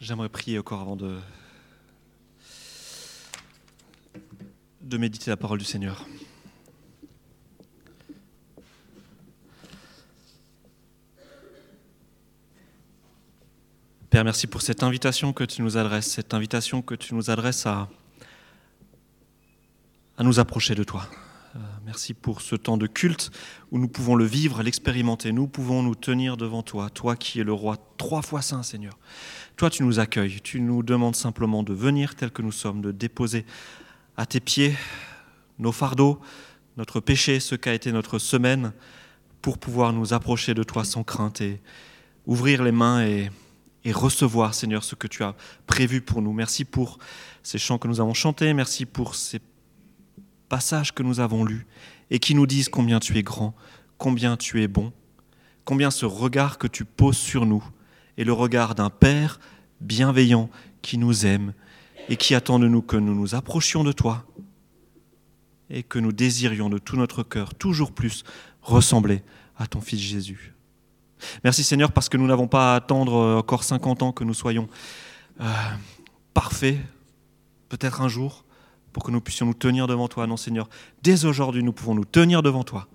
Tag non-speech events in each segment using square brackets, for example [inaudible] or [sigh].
J'aimerais prier encore avant de, de méditer la parole du Seigneur. Père, merci pour cette invitation que tu nous adresses, cette invitation que tu nous adresses à, à nous approcher de toi. Euh, merci pour ce temps de culte où nous pouvons le vivre, l'expérimenter. Nous pouvons nous tenir devant toi, toi qui es le roi trois fois saint, Seigneur. Toi, tu nous accueilles, tu nous demandes simplement de venir tel que nous sommes, de déposer à tes pieds nos fardeaux, notre péché, ce qu'a été notre semaine, pour pouvoir nous approcher de toi sans crainte et ouvrir les mains et, et recevoir, Seigneur, ce que tu as prévu pour nous. Merci pour ces chants que nous avons chantés, merci pour ces passages que nous avons lus et qui nous disent combien tu es grand, combien tu es bon, combien ce regard que tu poses sur nous est le regard d'un Père bienveillant qui nous aime et qui attend de nous que nous nous approchions de toi et que nous désirions de tout notre cœur toujours plus ressembler à ton Fils Jésus. Merci Seigneur parce que nous n'avons pas à attendre encore 50 ans que nous soyons euh, parfaits, peut-être un jour, pour que nous puissions nous tenir devant toi. Non, Seigneur, dès aujourd'hui, nous pouvons nous tenir devant toi.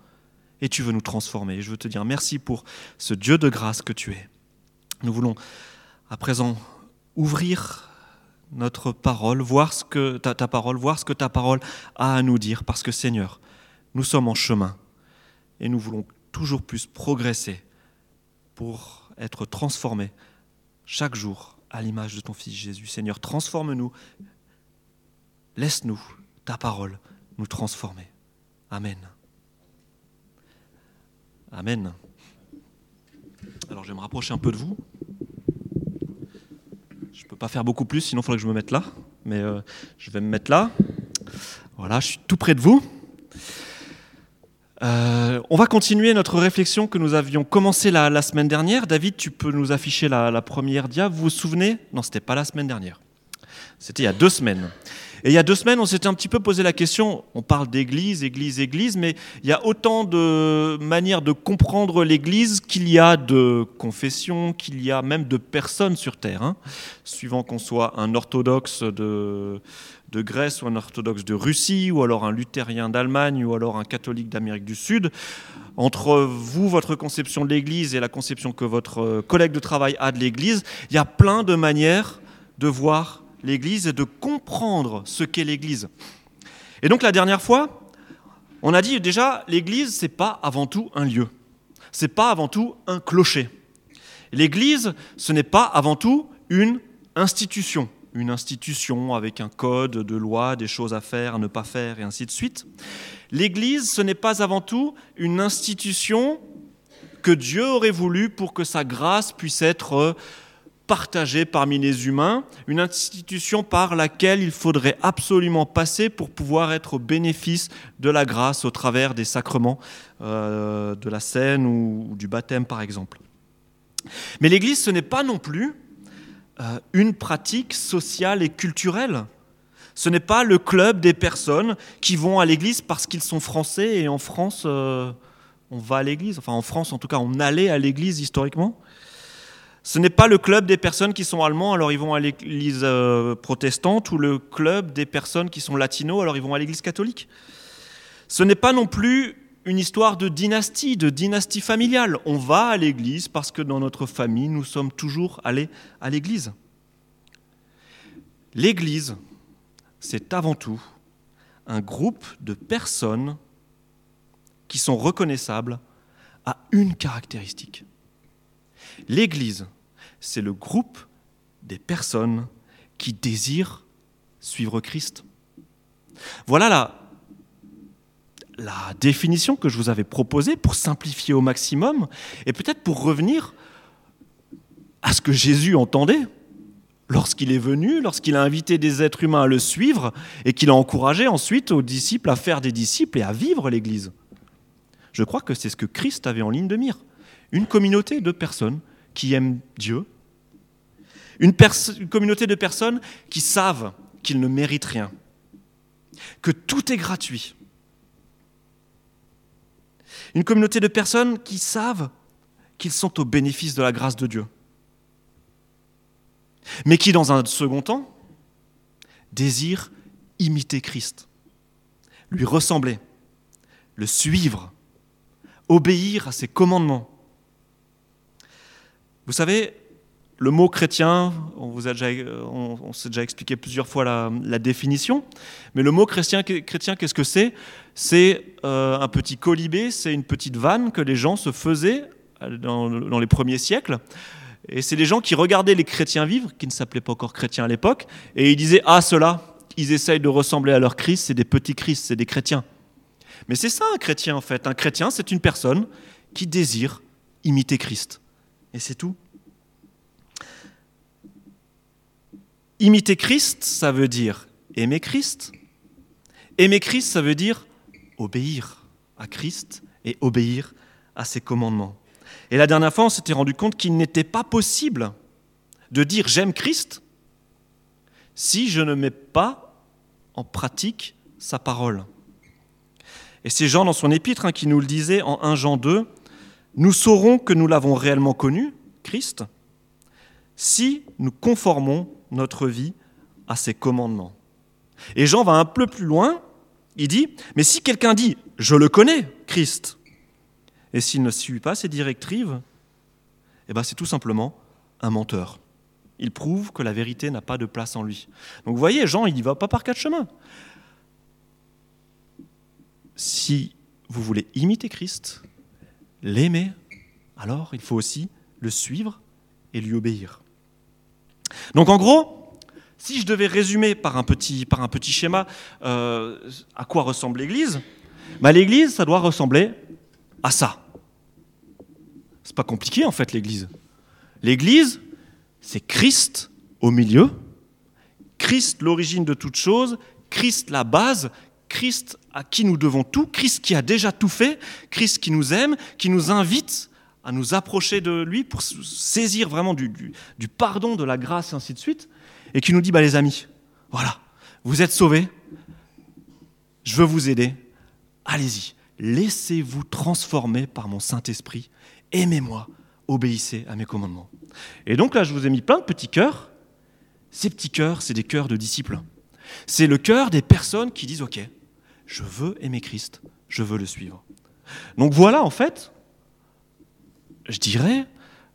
Et tu veux nous transformer. Et je veux te dire merci pour ce Dieu de grâce que tu es. Nous voulons à présent ouvrir notre parole, voir ce que ta, ta parole, voir ce que ta parole a à nous dire, parce que Seigneur, nous sommes en chemin et nous voulons toujours plus progresser pour être transformés chaque jour à l'image de ton Fils Jésus. Seigneur, transforme-nous Laisse-nous, ta parole, nous transformer. Amen. Amen. Alors je vais me rapprocher un peu de vous. Je ne peux pas faire beaucoup plus, sinon il faudrait que je me mette là. Mais euh, je vais me mettre là. Voilà, je suis tout près de vous. Euh, on va continuer notre réflexion que nous avions commencé la, semaine dernière. David, tu peux nous afficher la, la première dia. Vous vous souvenez? Non, c'était pas la semaine dernière. C'était il y a deux semaines. Et il y a deux semaines, on s'était un petit peu posé la question, on parle d'église, église, église, mais il y a autant de manières de comprendre l'église qu'il y a de confessions, qu'il y a même de personnes sur Terre. Hein. Suivant qu'on soit un orthodoxe de, de Grèce ou un orthodoxe de Russie, ou alors un luthérien d'Allemagne, ou alors un catholique d'Amérique du Sud, entre vous, votre conception de l'Église et la conception que votre collègue de travail a de l'Église, il y a plein de manières de voir l'Église et de comprendre ce qu'est l'Église. Et donc la dernière fois, on a dit déjà, l'Église, c'est pas avant tout un lieu, c'est pas avant tout un clocher. L'Église, ce n'est pas avant tout une institution, une institution avec un code de loi, des choses à faire, à ne pas faire, et ainsi de suite. L'Église, ce n'est pas avant tout une institution que Dieu aurait voulu pour que sa grâce puisse être partagée parmi les humains, une institution par laquelle il faudrait absolument passer pour pouvoir être au bénéfice de la grâce au travers des sacrements euh, de la scène ou, du baptême par exemple. Mais l'Église, ce n'est pas non plus euh, une pratique sociale et culturelle. Ce n'est pas le club des personnes qui vont à l'Église parce qu'ils sont français et en France, euh, on va à l'Église. Enfin, en France, en tout cas, on allait à l'Église historiquement. Ce n'est pas le club des personnes qui sont allemands, alors ils vont à l'église euh, protestante, ou le club des personnes qui sont latinos, alors ils vont à l'église catholique. Ce n'est pas non plus une histoire de dynastie, de dynastie familiale. On va à l'église parce que dans notre famille, nous sommes toujours allés à l'église. L'église, c'est avant tout un groupe de personnes qui sont reconnaissables à une caractéristique. L'Église, c'est le groupe des personnes qui désirent suivre Christ. Voilà la, la définition que je vous avais proposée pour simplifier au maximum et peut-être pour revenir à ce que Jésus entendait lorsqu'il est venu, lorsqu'il a invité des êtres humains à le suivre et qu'il a encouragé ensuite aux disciples à faire des disciples et à vivre l'Église. Je crois que c'est ce que Christ avait en ligne de mire. Une communauté de personnes qui aiment Dieu, une, communauté de personnes qui savent qu'ils ne méritent rien, que tout est gratuit. Une communauté de personnes qui savent qu'ils sont au bénéfice de la grâce de Dieu. mais qui, dans un second temps, désire imiter Christ, lui ressembler, le suivre, obéir à ses commandements. Vous savez, le mot chrétien, on vous a déjà, on, s'est déjà expliqué plusieurs fois la, définition, mais le mot chrétien, chrétien qu'est-ce que c'est? C'est euh, un petit colibé, c'est une petite vanne que les gens se faisaient dans, dans les premiers siècles. Et c'est les gens qui regardaient les chrétiens vivre, qui ne s'appelaient pas encore chrétiens à l'époque, et ils disaient Ah, ceux-là, ils essayent de ressembler à leur Christ, c'est des petits Christ, c'est des chrétiens. Mais c'est ça un chrétien en fait. Un chrétien, c'est une personne qui désire imiter Christ. Et c'est tout. Imiter Christ, ça veut dire aimer Christ. Aimer Christ, ça veut dire obéir à Christ et obéir à ses commandements. Et la dernière fois, on s'était rendu compte qu'il n'était pas possible de dire j'aime Christ si je ne mets pas en pratique sa parole. Et c'est Jean dans son épître hein, qui nous le disait en 1 Jean 2, nous saurons que nous l'avons réellement connu, Christ, si nous conformons notre vie à ses commandements. Et Jean va un peu plus loin, il dit, mais si quelqu'un dit, je le connais, Christ, et s'il ne suit pas ses directives, eh ben c'est tout simplement un menteur. Il prouve que la vérité n'a pas de place en lui. Donc vous voyez, Jean, il n'y va pas par quatre chemins. Si vous voulez imiter Christ, l'aimer, alors il faut aussi le suivre et lui obéir. Donc en gros, si je devais résumer par un petit, schéma euh, à quoi ressemble l'Église, bah, l'Église, ça doit ressembler à ça. C'est pas compliqué en fait l'Église. L'Église, c'est Christ au milieu, Christ l'origine de toute chose, Christ la base, Christ à qui nous devons tout, Christ qui a déjà tout fait, Christ qui nous aime, qui nous invite à nous approcher de lui pour saisir vraiment du, pardon, de la grâce, et ainsi de suite, et qui nous dit, bah, les amis, voilà, vous êtes sauvés, je veux vous aider, allez-y, laissez-vous transformer par mon Saint-Esprit, aimez-moi, obéissez à mes commandements. Et donc là, je vous ai mis plein de petits cœurs. Ces petits cœurs, c'est des cœurs de disciples. C'est le cœur des personnes qui disent, OK, je veux aimer Christ, je veux le suivre. Donc voilà, en fait, je dirais,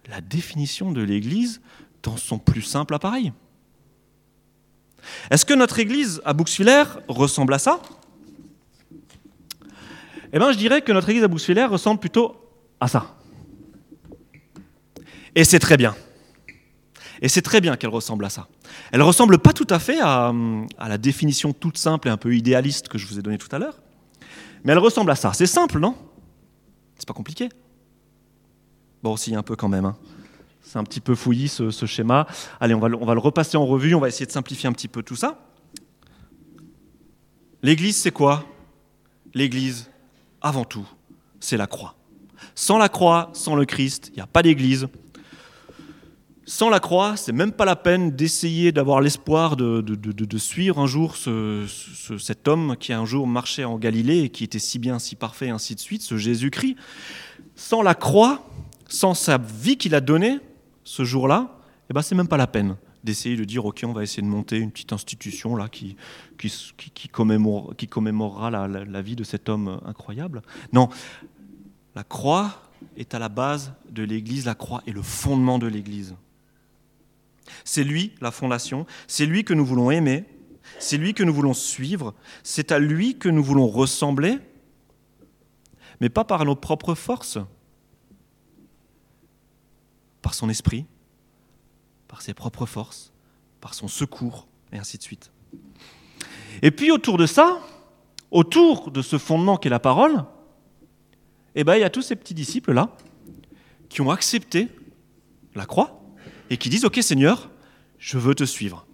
la définition de l'Église dans son plus simple appareil. Est-ce que notre Église à Bouxwiller ressemble à ça? Eh bien, je dirais que notre Église à Bouxwiller ressemble plutôt à ça. Et c'est très bien. Et c'est très bien qu'elle ressemble à ça. Elle ressemble pas tout à fait à, à, la définition toute simple et un peu idéaliste que je vous ai donnée tout à l'heure, mais elle ressemble à ça. C'est simple, non? C'est pas compliqué. Bon, si, un peu quand même. Hein. C'est un petit peu fouillis ce, schéma. Allez, on va, le repasser en revue, on va essayer de simplifier un petit peu tout ça. L'Église, c'est quoi? L'Église, avant tout, c'est la croix. Sans la croix, sans le Christ, il n'y a pas d'Église. Sans la croix, c'est même pas la peine d'essayer d'avoir l'espoir de, suivre un jour ce, cet homme qui un jour marchait en Galilée et qui était si bien, si parfait, ainsi de suite, ce Jésus-Christ. Sans la croix, sans sa vie qu'il a donnée ce jour-là, eh ben, c'est même pas la peine d'essayer de dire, OK, on va essayer de monter une petite institution là, qui, qui, qui, commémorera la, la, vie de cet homme incroyable. Non, la croix est à la base de l'Église, la croix est le fondement de l'Église. C'est lui, la fondation, c'est lui que nous voulons aimer, c'est lui que nous voulons suivre, c'est à lui que nous voulons ressembler, mais pas par nos propres forces, par son esprit, par ses propres forces, par son secours, et ainsi de suite. Et puis autour de ça, autour de ce fondement qu'est la parole, eh ben, il y a tous ces petits disciples-là qui ont accepté la croix et qui disent, OK Seigneur, je veux te suivre.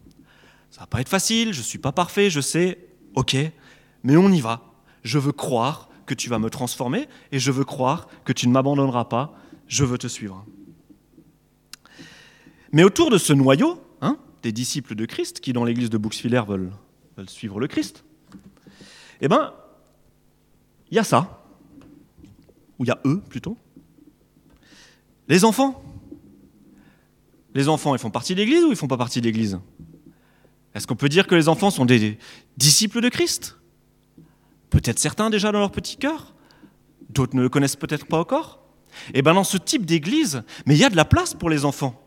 Ça va pas être facile, je ne suis pas parfait, je sais, OK, mais on y va. Je veux croire que tu vas me transformer et je veux croire que tu ne m'abandonneras pas, je veux te suivre. Mais autour de ce noyau, hein, des disciples de Christ, qui dans l'église de Bouxwiller veulent, suivre le Christ, eh bien, il y a ça, ou il y a eux plutôt, les enfants. Les enfants, ils font partie de l'Église ou ils font pas partie de l'Église? Est-ce qu'on peut dire que les enfants sont des disciples de Christ? Peut-être certains déjà dans leur petit cœur, d'autres ne le connaissent peut-être pas encore? Et eh bien dans ce type d'église, mais il y a de la place pour les enfants.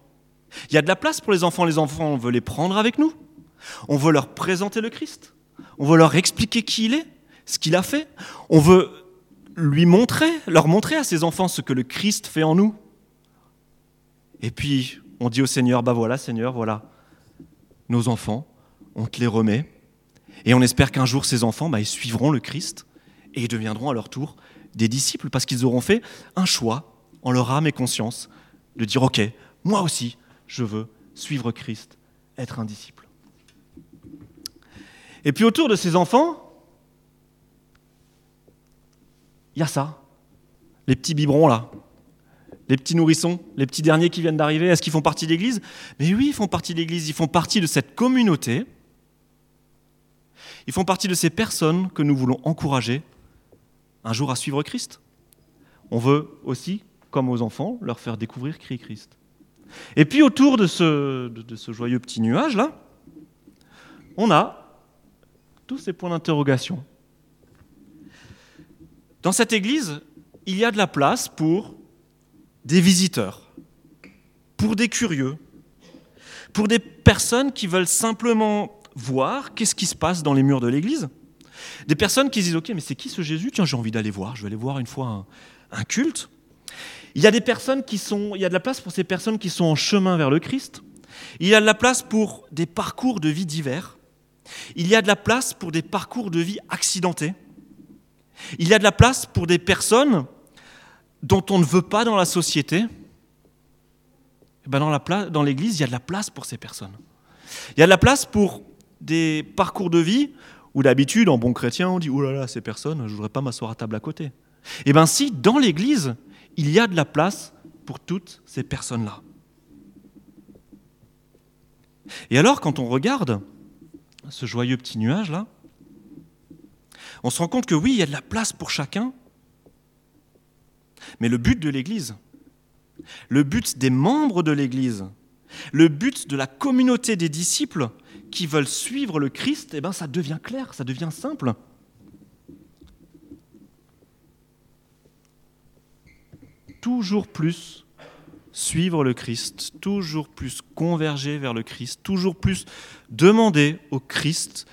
Il y a de la place pour les enfants. Les enfants, on veut les prendre avec nous. On veut leur présenter le Christ. On veut leur expliquer qui il est, ce qu'il a fait. On veut lui montrer, leur montrer à ces enfants ce que le Christ fait en nous. Et puis, on dit au Seigneur, bah voilà, Seigneur, voilà, nos enfants, on te les remet. Et on espère qu'un jour, ces enfants, bah, ils suivront le Christ et ils deviendront à leur tour des disciples parce qu'ils auront fait un choix en leur âme et conscience de dire, OK, moi aussi, je veux suivre Christ, être un disciple. Et puis autour de ces enfants, il y a ça, les petits biberons là, les petits nourrissons, les petits derniers qui viennent d'arriver, est-ce qu'ils font partie de l'Église? Mais oui, ils font partie de l'Église, ils font partie de cette communauté, ils font partie de ces personnes que nous voulons encourager un jour à suivre Christ. On veut aussi, comme aux enfants, leur faire découvrir Christ. Et puis autour de ce, joyeux petit nuage-là, on a tous ces points d'interrogation. Dans cette église, il y a de la place pour des visiteurs, pour des curieux, pour des personnes qui veulent simplement voir qu'est-ce qui se passe dans les murs de l'église, des personnes qui disent Ok, mais c'est qui ce Jésus? Tiens, j'ai envie d'aller voir, je vais aller voir une fois un, culte. Il y a des personnes qui sont, il y a de la place pour ces personnes qui sont en chemin vers le Christ. Il y a de la place pour des parcours de vie divers. Il y a de la place pour des parcours de vie accidentés. Il y a de la place pour des personnes dont on ne veut pas dans la société. Eh ben dans l'Église, il y a de la place pour ces personnes. Il y a de la place pour des parcours de vie où d'habitude, en bon chrétien, on dit Oh là là, ces personnes, je ne voudrais pas m'asseoir à table à côté. Eh bien, si, dans l'Église, il y a de la place pour toutes ces personnes-là. Et alors, quand on regarde ce joyeux petit nuage-là, on se rend compte que oui, il y a de la place pour chacun, mais le but de l'Église, le but des membres de l'Église, le but de la communauté des disciples, qui veulent suivre le Christ, eh ben, ça devient clair, ça devient simple. Toujours plus suivre le Christ, toujours plus converger vers le Christ, toujours plus demander au Christ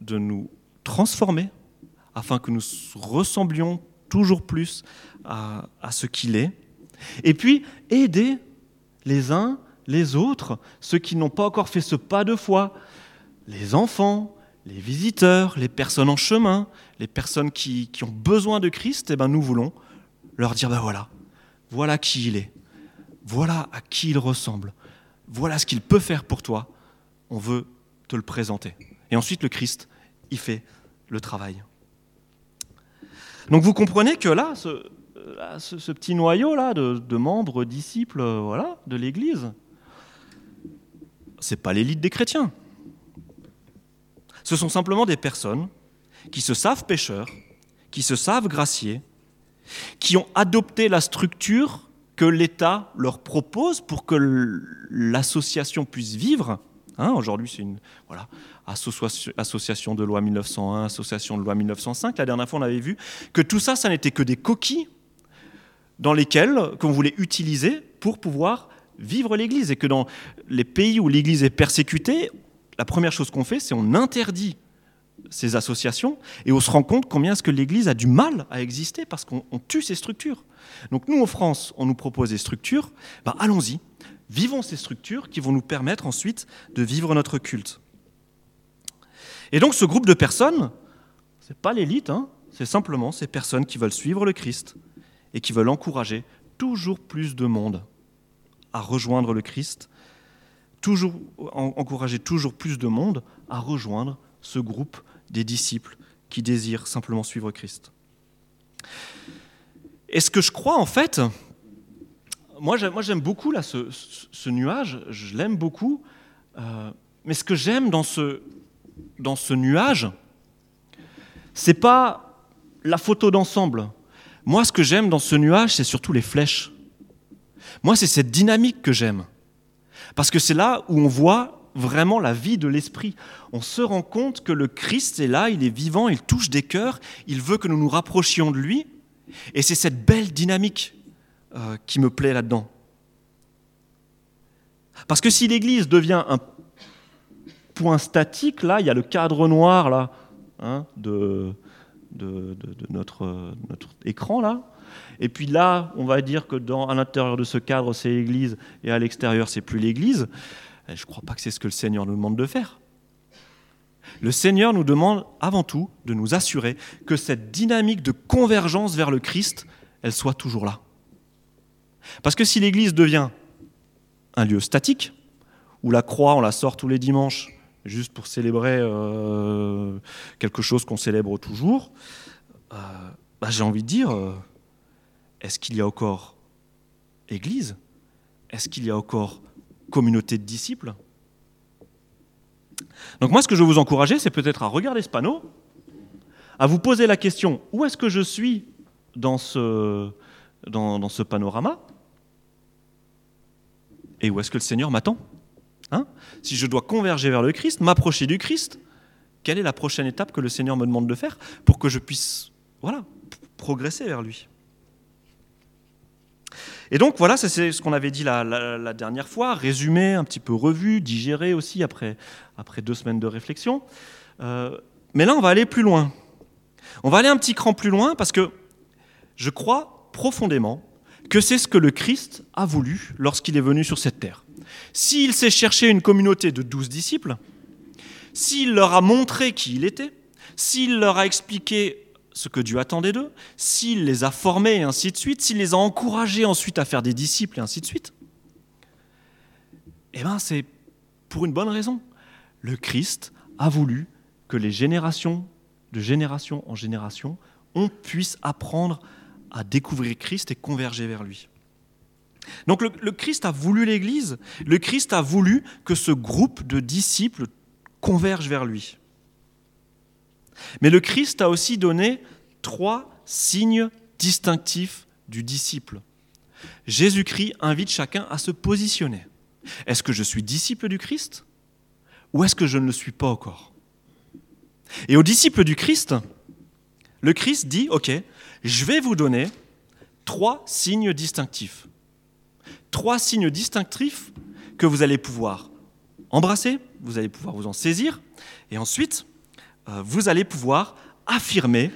de nous transformer afin que nous ressemblions toujours plus à, ce qu'il est. Et puis aider les uns les autres, ceux qui n'ont pas encore fait ce pas de foi, les enfants, les visiteurs, les personnes en chemin, les personnes qui, ont besoin de Christ, eh ben nous voulons leur dire, ben voilà, voilà qui il est, voilà à qui il ressemble, voilà ce qu'il peut faire pour toi, on veut te le présenter. Et ensuite, le Christ, il fait le travail. Donc vous comprenez que là, ce, petit noyau là de, membres, disciples, voilà, de l'Église, c'est pas l'élite des chrétiens. Ce sont simplement des personnes qui se savent pécheurs, qui se savent graciés, qui ont adopté la structure que l'État leur propose pour que l'association puisse vivre. Hein, aujourd'hui, c'est une association de loi 1901, association de loi 1905. La dernière fois, on avait vu que tout ça, ça n'était que des coquilles dans lesquelles qu'on voulait utiliser pour pouvoir vivre l'Église et que dans les pays où l'Église est persécutée, la première chose qu'on fait, c'est on interdit ces associations et on se rend compte combien est-ce que l'Église a du mal à exister parce qu'on tue ces structures. Donc nous, en France, on nous propose des structures, ben allons-y, vivons ces structures qui vont nous permettre ensuite de vivre notre culte. Et donc ce groupe de personnes, c'est pas l'élite, hein, c'est simplement ces personnes qui veulent suivre le Christ et qui veulent encourager toujours plus de monde à rejoindre le Christ, toujours, encourager toujours plus de monde à rejoindre ce groupe des disciples qui désirent simplement suivre Christ. Et ce que je crois en fait, moi j'aime beaucoup là, ce, nuage, je l'aime beaucoup, euh, mais ce que j'aime dans ce, dans ce nuage, c'est pas la photo d'ensemble. Moi ce que j'aime dans ce nuage, c'est surtout les flèches. Moi, c'est cette dynamique que j'aime. Parce que c'est là où on voit vraiment la vie de l'Esprit. On se rend compte que le Christ est là, il est vivant, il touche des cœurs, il veut que nous nous rapprochions de lui. Et c'est cette belle dynamique euh, qui me plaît là-dedans. Parce que si l'Église devient un point statique, là, il y a le cadre noir là, hein, de, notre, notre, écran là. Et puis là, on va dire que dans, à l'intérieur de ce cadre, c'est l'Église, et à l'extérieur, c'est plus l'Église. Je ne crois pas que c'est ce que le Seigneur nous demande de faire. Le Seigneur nous demande avant tout de nous assurer que cette dynamique de convergence vers le Christ, elle soit toujours là. Parce que si l'Église devient un lieu statique, où la croix, on la sort tous les dimanches, juste pour célébrer euh, quelque chose qu'on célèbre toujours, euh, bah, j'ai envie de dire, euh, est-ce qu'il y a encore Église? Est-ce qu'il y a encore communauté de disciples. Donc moi, ce que je veux vous encourager, c'est peut-être à regarder ce panneau, à vous poser la question, où est-ce que je suis dans ce, dans ce panorama Et où est-ce que le Seigneur m'attend Hein? Si je dois converger vers le Christ, m'approcher du Christ, quelle est la prochaine étape que le Seigneur me demande de faire pour que je puisse voilà, progresser vers lui? Et donc voilà, c'est ce qu'on avait dit la, dernière fois, résumé, un petit peu revu, digéré aussi après, après deux semaines de réflexion. Euh, mais là, on va aller plus loin. On va aller un petit cran plus loin parce que je crois profondément que c'est ce que le Christ a voulu lorsqu'il est venu sur cette terre. S'il s'est cherché une communauté de douze disciples, s'il leur a montré qui il était, s'il leur a expliqué ce que Dieu attendait d'eux, s'il les a formés et ainsi de suite, s'il les a encouragés ensuite à faire des disciples et ainsi de suite, eh bien c'est pour une bonne raison. Le Christ a voulu que les générations, de génération en génération, on puisse apprendre à découvrir Christ et converger vers lui. Donc le, Christ a voulu l'Église, le Christ a voulu que ce groupe de disciples converge vers lui. Mais le Christ a aussi donné trois signes distinctifs du disciple. Jésus-Christ invite chacun à se positionner. Est-ce que je suis disciple du Christ ou est-ce que je ne le suis pas encore? Et aux disciples du Christ, le Christ dit, OK, je vais vous donner trois signes distinctifs trois signes distinctifs que vous allez pouvoir embrasser, vous allez pouvoir vous en saisir, et ensuite, vous allez pouvoir affirmer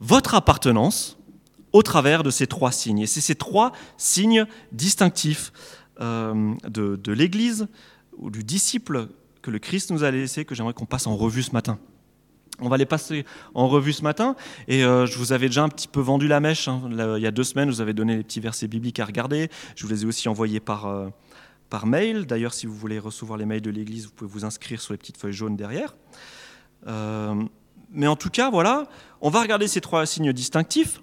votre appartenance au travers de ces trois signes. Et c'est ces trois signes distinctifs euh, de, l'Église ou du disciple que le Christ nous a laissé que j'aimerais qu'on passe en revue ce matin. On va les passer en revue ce matin. Et euh, je vous avais déjà un petit peu vendu la mèche. Hein. il y a deux semaines, je vous avais donné les petits versets bibliques à regarder. Je vous les ai aussi envoyés par, euh, par mail. D'ailleurs, si vous voulez recevoir les mails de l'Église, vous pouvez vous inscrire sur les petites feuilles jaunes derrière. Euh, mais en tout cas, voilà, on va regarder ces trois signes distinctifs.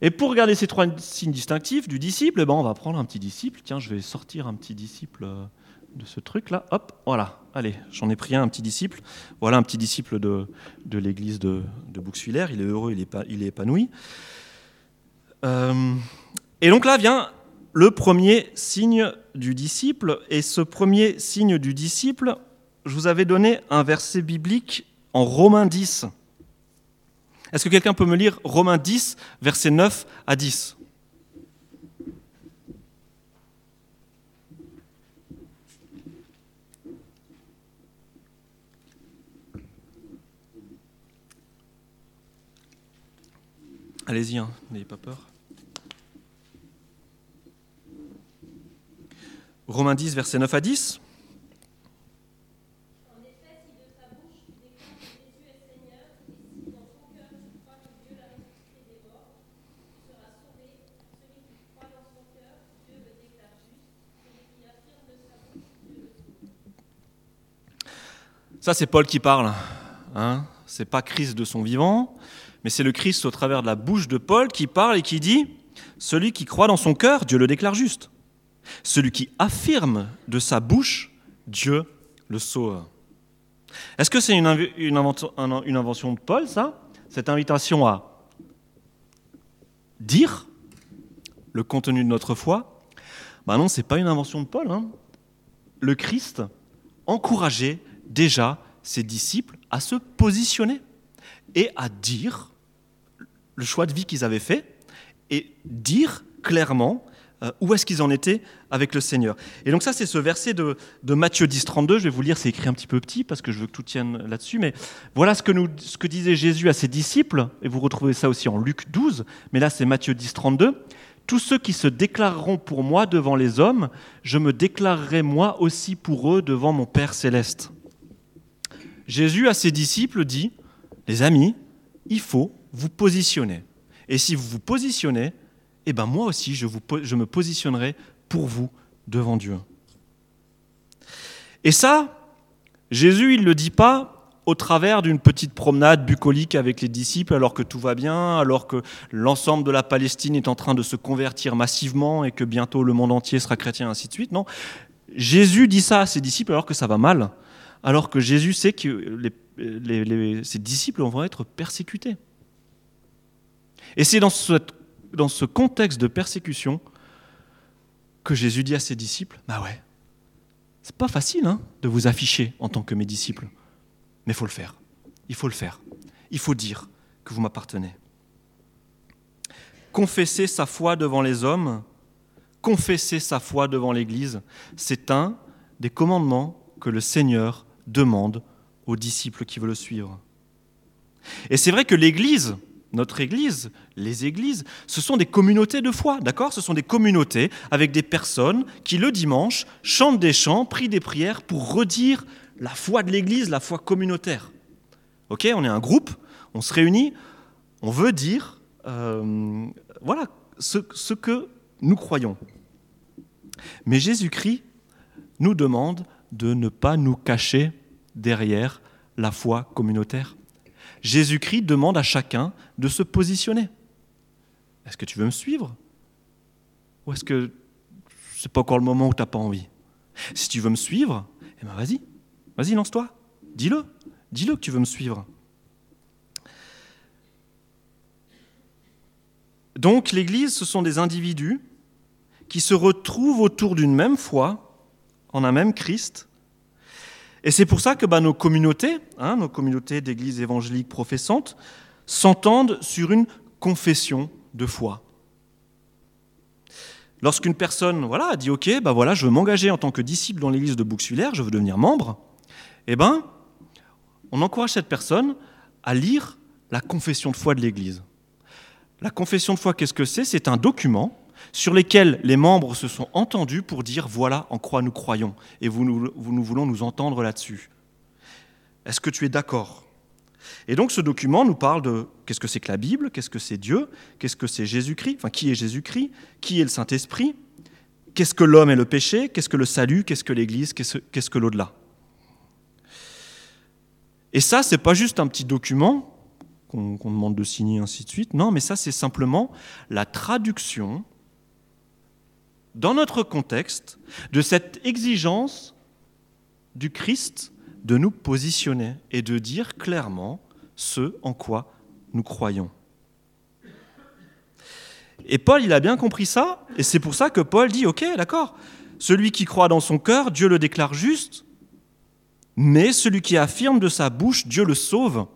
Et pour regarder ces trois signes distinctifs du disciple, eh ben, on va prendre un petit disciple. Tiens, je vais sortir un petit disciple de ce truc-là. Hop, voilà. Allez, j'en ai pris un, un petit disciple. Voilà un petit disciple de, de l'église de, de Bouxwiller. Il est heureux, il est, il est épanoui. Euh, et donc là vient le premier signe du disciple. Et ce premier signe du disciple, je vous avais donné un verset biblique en Romains 10. Est-ce que quelqu'un peut me lire Romains 10, versets 9 à 10 Allez-y, hein, n'ayez pas peur. Romains 10, versets 9 à 10. Ça, c'est Paul qui parle. Hein c'est pas Christ de son vivant, mais c'est le Christ au travers de la bouche de Paul qui parle et qui dit Celui qui croit dans son cœur, Dieu le déclare juste. Celui qui affirme de sa bouche, Dieu le sauve. Est-ce que c'est une, invention de Paul, ça? Cette invitation à dire le contenu de notre foi? Ben non, c'est pas une invention de Paul. Hein. Le Christ encourageait déjà ses disciples à se positionner et à dire le choix de vie qu'ils avaient fait et dire clairement euh, où est-ce qu'ils en étaient avec le Seigneur. Et donc ça, c'est ce verset de, Matthieu 10, 32. Je vais vous lire, c'est écrit un petit peu petit parce que je veux que tout tienne là-dessus. Mais voilà ce que, nous, ce que disait Jésus à ses disciples. Et vous retrouvez ça aussi en Luc 12. Mais là, c'est Matthieu 10, 32. Tous ceux qui se déclareront pour moi devant les hommes, je me déclarerai moi aussi pour eux devant mon Père céleste. Jésus à ses disciples dit, les amis, il faut vous positionner. Et si vous vous positionnez, eh ben moi aussi, je, je me positionnerai pour vous devant Dieu. Et ça, Jésus, il ne le dit pas au travers d'une petite promenade bucolique avec les disciples alors que tout va bien, alors que l'ensemble de la Palestine est en train de se convertir massivement et que bientôt le monde entier sera chrétien, ainsi de suite. Non, Jésus dit ça à ses disciples alors que ça va mal, alors que Jésus sait que ses disciples vont être persécutés. Et c'est dans ce, contexte de persécution que Jésus dit à ses disciples, bah ouais, c'est pas facile hein, de vous afficher en tant que mes disciples. Mais il faut le faire. Il faut le faire. Il faut dire que vous m'appartenez. Confesser sa foi devant les hommes, confesser sa foi devant l'Église, c'est un des commandements que le Seigneur demande aux disciples qui veulent le suivre. Et c'est vrai que l'Église, notre Église, les Églises, ce sont des communautés de foi, d'accord? Ce sont des communautés avec des personnes qui, le dimanche, chantent des chants, prient des prières pour redire la foi de l'Église, la foi communautaire. Ok, on est un groupe, on se réunit, on veut dire, euh, voilà, ce, ce que nous croyons. Mais Jésus-Christ nous demande de ne pas nous cacher derrière la foi communautaire. Jésus-Christ demande à chacun de se positionner. Est-ce que tu veux me suivre? Ou est-ce que c'est pas encore le moment où tu n'as pas envie? Si tu veux me suivre, eh ben vas-y, Vas-y, lance-toi. Dis-le. Dis-le que tu veux me suivre. Donc l'Église, ce sont des individus qui se retrouvent autour d'une même foi, en un même Christ. Et c'est pour ça que bah, nos communautés, hein, nos communautés d'églises évangéliques professantes, s'entendent sur une confession de foi. Lorsqu'une personne voilà, a dit Ok, bah voilà, je veux m'engager en tant que disciple dans l'église de Bouxulaire, je veux devenir membre, eh bien, on encourage cette personne à lire la confession de foi de l'Église. La confession de foi, qu'est-ce que c'est? C'est un document sur lequel les membres se sont entendus pour dire voilà en quoi nous croyons et vous, nous, voulons nous entendre là-dessus. Est-ce que tu es d'accord? Et donc ce document nous parle de qu'est-ce que c'est que la Bible, qu'est-ce que c'est Dieu, qu'est-ce que c'est Jésus-Christ, enfin qui est Jésus-Christ, qui est le Saint-Esprit, qu'est-ce que l'homme et le péché, qu'est-ce que le salut, qu'est-ce que l'Église, qu'est-ce que l'au-delà? Et ça, c'est pas juste un petit document qu'on demande de signer, ainsi de suite. Non, mais ça, c'est simplement la traduction dans notre contexte de cette exigence du Christ de nous positionner et de dire clairement ce en quoi nous croyons. Et Paul, il a bien compris ça, et c'est pour ça que Paul dit, ok, d'accord, celui qui croit dans son cœur, Dieu le déclare juste, mais celui qui affirme de sa bouche, Dieu le sauve.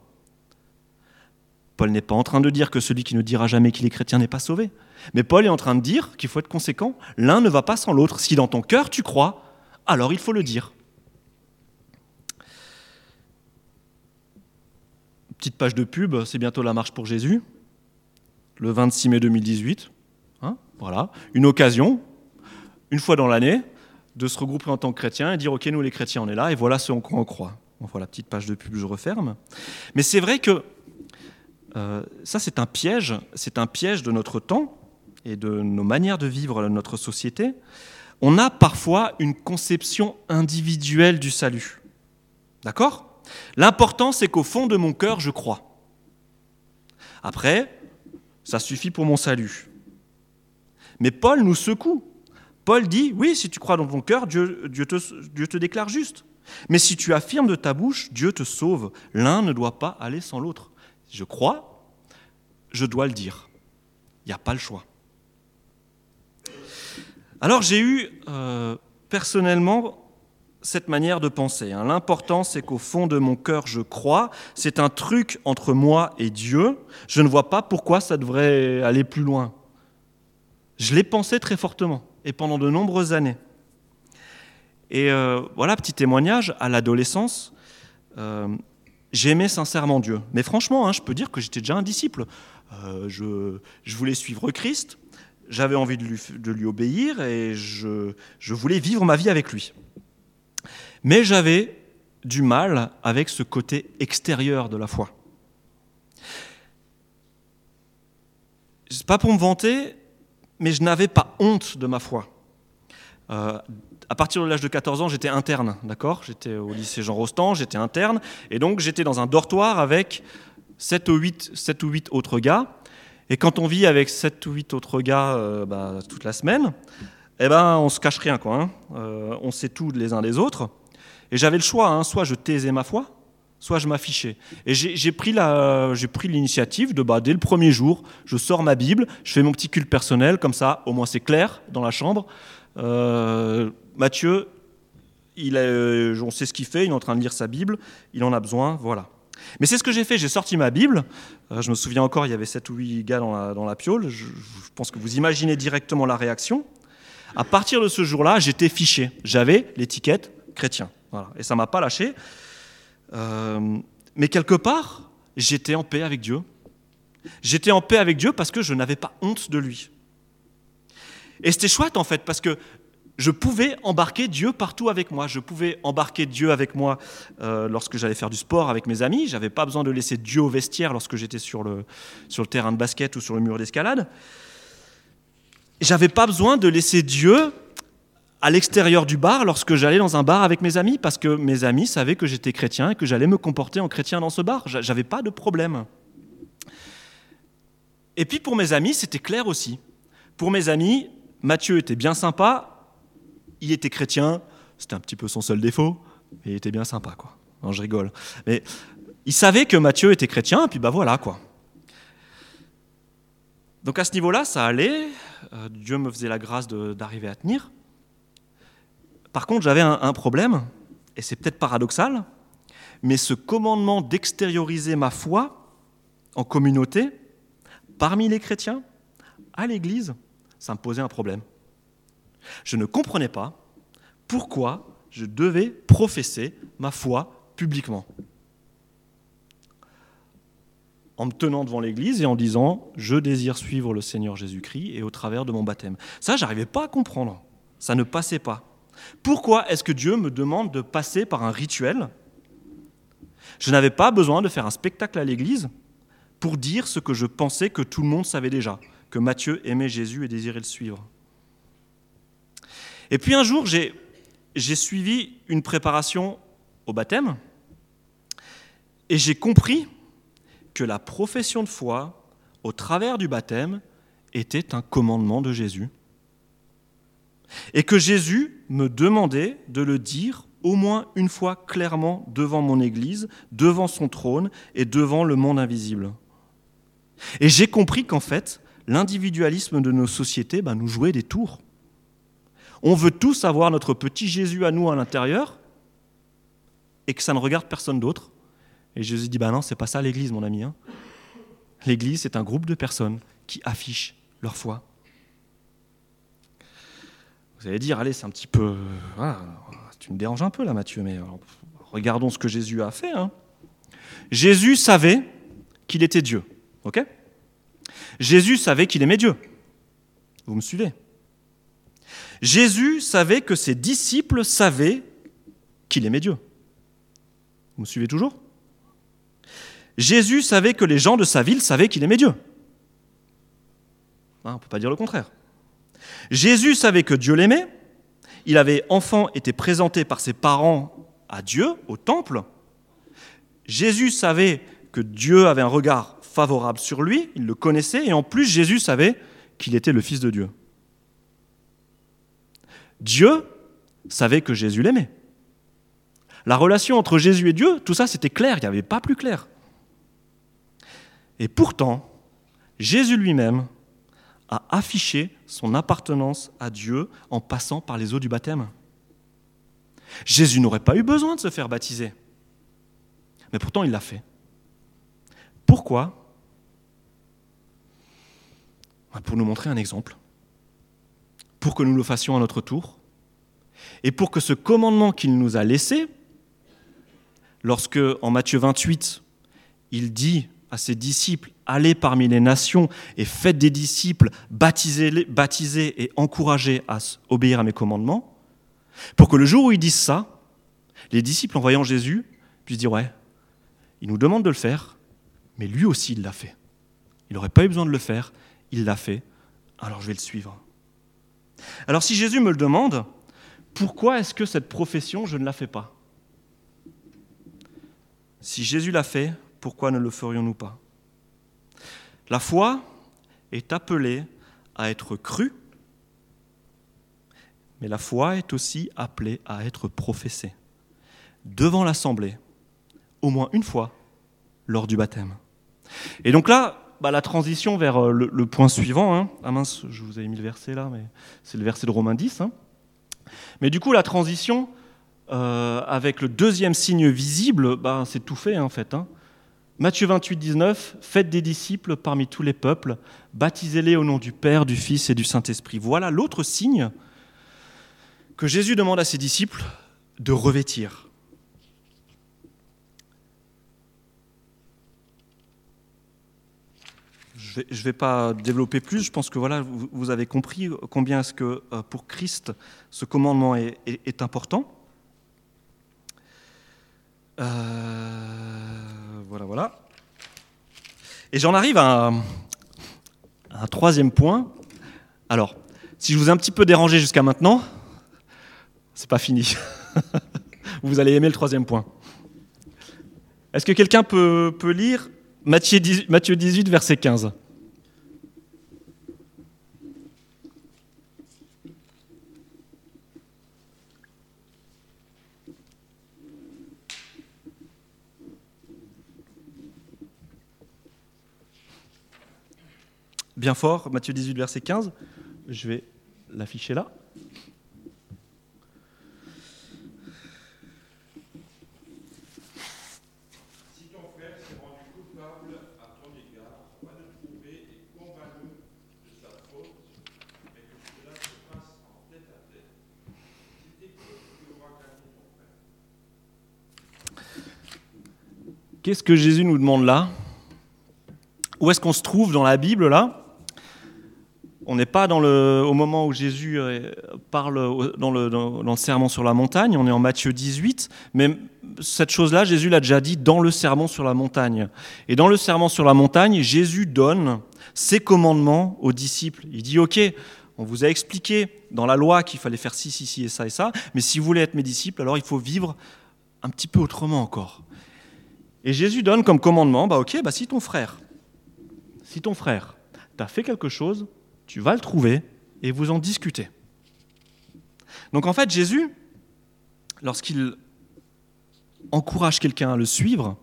Paul n'est pas en train de dire que celui qui ne dira jamais qu'il est chrétien n'est pas sauvé. Mais Paul est en train de dire qu'il faut être conséquent. L'un ne va pas sans l'autre. Si dans ton cœur tu crois, alors il faut le dire. Petite page de pub, c'est bientôt la marche pour Jésus, le 26 mai 2018. Hein, voilà, une occasion, une fois dans l'année, de se regrouper en tant que chrétien et dire ok nous les chrétiens on est là et voilà ce en quoi on croit. voilà petite page de pub je referme. Mais c'est vrai que euh, ça c'est un piège, c'est un piège de notre temps et de nos manières de vivre notre société. On a parfois une conception individuelle du salut. D'accord? L'important c'est qu'au fond de mon cœur je crois. Après, ça suffit pour mon salut. Mais Paul nous secoue Paul dit, oui, si tu crois dans ton cœur, Dieu, te déclare juste. Mais si tu affirmes de ta bouche, Dieu te sauve. L'un ne doit pas aller sans l'autre. Je crois, je dois le dire. Il n'y a pas le choix. Alors j'ai eu euh, personnellement cette manière de penser. Hein. L'important, c'est qu'au fond de mon cœur, je crois. C'est un truc entre moi et Dieu. Je ne vois pas pourquoi ça devrait aller plus loin. Je l'ai pensé très fortement, et pendant de nombreuses années. Et euh, voilà, petit témoignage, à l'adolescence, euh, j'aimais sincèrement Dieu. Mais franchement, hein, je peux dire que j'étais déjà un disciple. Euh, je, voulais suivre Christ, j'avais envie de lui, obéir, et je, je voulais vivre ma vie avec lui. Mais j'avais du mal avec ce côté extérieur de la foi. C'est pas pour me vanter, mais je n'avais pas honte de ma foi. Euh, à partir de l'âge de 14 ans, j'étais interne, d'accord? J'étais au lycée Jean Rostand, j'étais interne, et donc j'étais dans un dortoir avec 7 ou 8, 7 ou 8 autres gars. Et quand on vit avec 7 ou 8 autres gars euh, bah, toute la semaine, eh ben, on se cache rien, quoi. Hein. Euh, on sait tout les uns des autres. Et j'avais le choix, hein, soit je taisais ma foi, soit je m'affichais. Et j'ai pris l'initiative de, bah, dès le premier jour, je sors ma Bible, je fais mon petit culte personnel, comme ça, au moins c'est clair dans la chambre. Euh, Mathieu, il euh, on sait ce qu'il fait, il est en train de lire sa Bible, il en a besoin, voilà. Mais c'est ce que j'ai fait, j'ai sorti ma Bible, euh, je me souviens encore, il y avait 7 ou 8 gars dans la, dans piole, je, pense que vous imaginez directement la réaction. À partir de ce jour-là, j'étais fiché, j'avais l'étiquette chrétien. Et ça ne m'a pas lâché. Euh, mais quelque part, j'étais en paix avec Dieu. J'étais en paix avec Dieu parce que je n'avais pas honte de lui. Et c'était chouette en fait, parce que je pouvais embarquer Dieu partout avec moi. Je pouvais embarquer Dieu avec moi euh, lorsque j'allais faire du sport avec mes amis. J'avais pas besoin de laisser Dieu au vestiaire lorsque j'étais sur le, terrain de basket ou sur le mur d'escalade. J'avais pas besoin de laisser Dieu à l'extérieur du bar lorsque j'allais dans un bar avec mes amis, parce que mes amis savaient que j'étais chrétien et que j'allais me comporter en chrétien dans ce bar. J'avais pas de problème. Et puis pour mes amis, c'était clair aussi. Pour mes amis, Mathieu était bien sympa, il était chrétien, c'était un petit peu son seul défaut, mais il était bien sympa, quoi. Je rigole. Mais ils savaient que Mathieu était chrétien, et puis bah voilà, quoi. Donc à ce niveau-là, ça allait. Euh, Dieu me faisait la grâce d'arriver à tenir. Par contre, j'avais un, problème, et c'est peut-être paradoxal, mais ce commandement d'extérioriser ma foi en communauté, parmi les chrétiens, à l'Église, ça me posait un problème. Je ne comprenais pas pourquoi je devais professer ma foi publiquement. En me tenant devant l'Église et en disant Je désire suivre le Seigneur Jésus-Christ et au travers de mon baptême. Ça, j'arrivais pas à comprendre. Ça ne passait pas. Pourquoi est-ce que Dieu me demande de passer par un rituel? Je n'avais pas besoin de faire un spectacle à l'église pour dire ce que je pensais que tout le monde savait déjà, que Matthieu aimait Jésus et désirait le suivre. Et puis un jour, j'ai, suivi une préparation au baptême et j'ai compris que la profession de foi, au travers du baptême, était un commandement de Jésus et que Jésus me demandait de le dire au moins une fois clairement devant mon Église, devant son trône et devant le monde invisible. Et j'ai compris qu'en fait, l'individualisme de nos sociétés ben, nous jouait des tours. On veut tous avoir notre petit Jésus à nous à l'intérieur et que ça ne regarde personne d'autre. Et Jésus dit, ben non, c'est pas ça l'Église, mon ami. Hein. L'Église, c'est un groupe de personnes qui affichent leur foi. Vous allez dire, allez, c'est un petit peu. tu me déranges un peu là, Mathieu, mais regardons ce que Jésus a fait. Hein. Jésus savait qu'il était Dieu. OK? Jésus savait qu'il aimait Dieu. Vous me suivez? Jésus savait que ses disciples savaient qu'il aimait Dieu. Vous me suivez toujours? Jésus savait que les gens de sa ville savaient qu'il aimait Dieu. Hein, on ne peut pas dire le contraire. Jésus savait que Dieu l'aimait. Il avait enfant été présenté par ses parents à Dieu, au temple. Jésus savait que Dieu avait un regard favorable sur lui, il le connaissait, et en plus Jésus savait qu'il était le Fils de Dieu. Dieu savait que Jésus l'aimait. La relation entre Jésus et Dieu, tout ça c'était clair, il n'y avait pas plus clair. Et pourtant, Jésus lui-même à afficher son appartenance à Dieu en passant par les eaux du baptême. Jésus n'aurait pas eu besoin de se faire baptiser. Mais pourtant, il l'a fait. Pourquoi? Pour nous montrer un exemple. Pour que nous le fassions à notre tour. Et pour que ce commandement qu'il nous a laissé, lorsque en Matthieu 28, il dit à ses disciples, allez parmi les nations et faites des disciples, baptisez, et encouragez à obéir à mes commandements, pour que le jour où ils disent ça, les disciples en voyant Jésus puissent dire, ouais, il nous demande de le faire, mais lui aussi il l'a fait. Il n'aurait pas eu besoin de le faire, il l'a fait, alors je vais le suivre. Alors si Jésus me le demande, pourquoi est-ce que cette profession, je ne la fais pas? Si Jésus l'a fait, pourquoi ne le ferions-nous pas? La foi est appelée à être crue, mais la foi est aussi appelée à être professée devant l'assemblée, au moins une fois, lors du baptême. Et donc là, bah, la transition vers euh, le, point suivant, hein. ah mince, je vous avais mis le verset là, mais c'est le verset de Romains 10. Hein. Mais du coup, la transition euh, avec le deuxième signe visible, bah, c'est tout fait en fait. Hein. Matthieu 28, 19, Faites des disciples parmi tous les peuples, baptisez-les au nom du Père, du Fils et du Saint-Esprit. Voilà l'autre signe que Jésus demande à ses disciples de revêtir. Je ne vais, pas développer plus, je pense que voilà, vous, avez compris combien est-ce que euh, pour Christ ce commandement est, important. Euh, voilà, voilà. Et j'en arrive à un, troisième point. Alors, si je vous ai un petit peu dérangé jusqu'à maintenant, c'est pas fini. [laughs] vous allez aimer le troisième point. Est-ce que quelqu'un peut, lire Matthieu 18, Matthieu 18, verset 15 bien fort, Matthieu 18, verset 15. Je vais l'afficher là. Si ton frère s'est rendu coupable à ton égard, va le trouver et combat-le de sa faute, mais que cela se passe en tête à tête. Si t'écoutes, tu auras gagné ton frère. Qu'est-ce que Jésus nous demande là? Où est-ce qu'on se trouve dans la Bible là? On n'est pas dans le, au moment où Jésus euh, parle dans le, dans, sur la montagne, on est en Matthieu 18, mais cette chose-là, Jésus l'a déjà dit dans le sermon sur la montagne. Et dans le sermon sur la montagne, Jésus donne ses commandements aux disciples. Il dit, OK, on vous a expliqué dans la loi qu'il fallait faire ci, ci, ci et ça et ça, mais si vous voulez être mes disciples, alors il faut vivre un petit peu autrement encore. Et Jésus donne comme commandement, bah ok, bah si ton frère, si ton frère t'a fait quelque chose, tu vas le trouver et vous en discutez. Donc en fait, Jésus, lorsqu'il encourage quelqu'un à le suivre,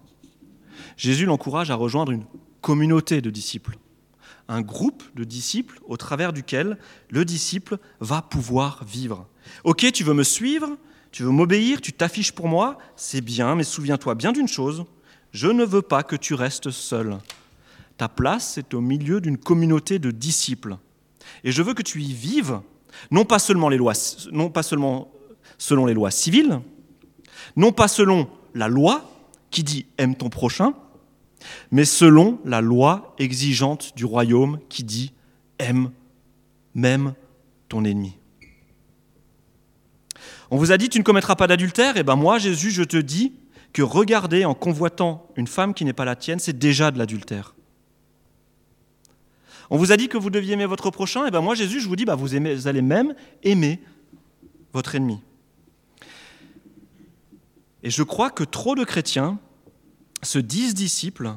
Jésus l'encourage à rejoindre une communauté de disciples, un groupe de disciples au travers duquel le disciple va pouvoir vivre. Ok, tu veux me suivre, tu veux m'obéir, tu t'affiches pour moi, c'est bien, mais souviens-toi bien d'une chose, je ne veux pas que tu restes seul. Ta place est au milieu d'une communauté de disciples. Et je veux que tu y vives, non pas seulement, selon les lois civiles, non pas selon la loi qui dit aime ton prochain, mais selon la loi exigeante du royaume qui dit aime même ton ennemi. On vous a dit tu ne commettras pas d'adultère, et eh ben moi Jésus je te dis que regarder en convoitant une femme qui n'est pas la tienne, c'est déjà de l'adultère. On vous a dit que vous deviez aimer votre prochain, et bien moi Jésus, je vous dis, vous, aimez, vous allez même aimer votre ennemi. Et je crois que trop de chrétiens se disent disciples,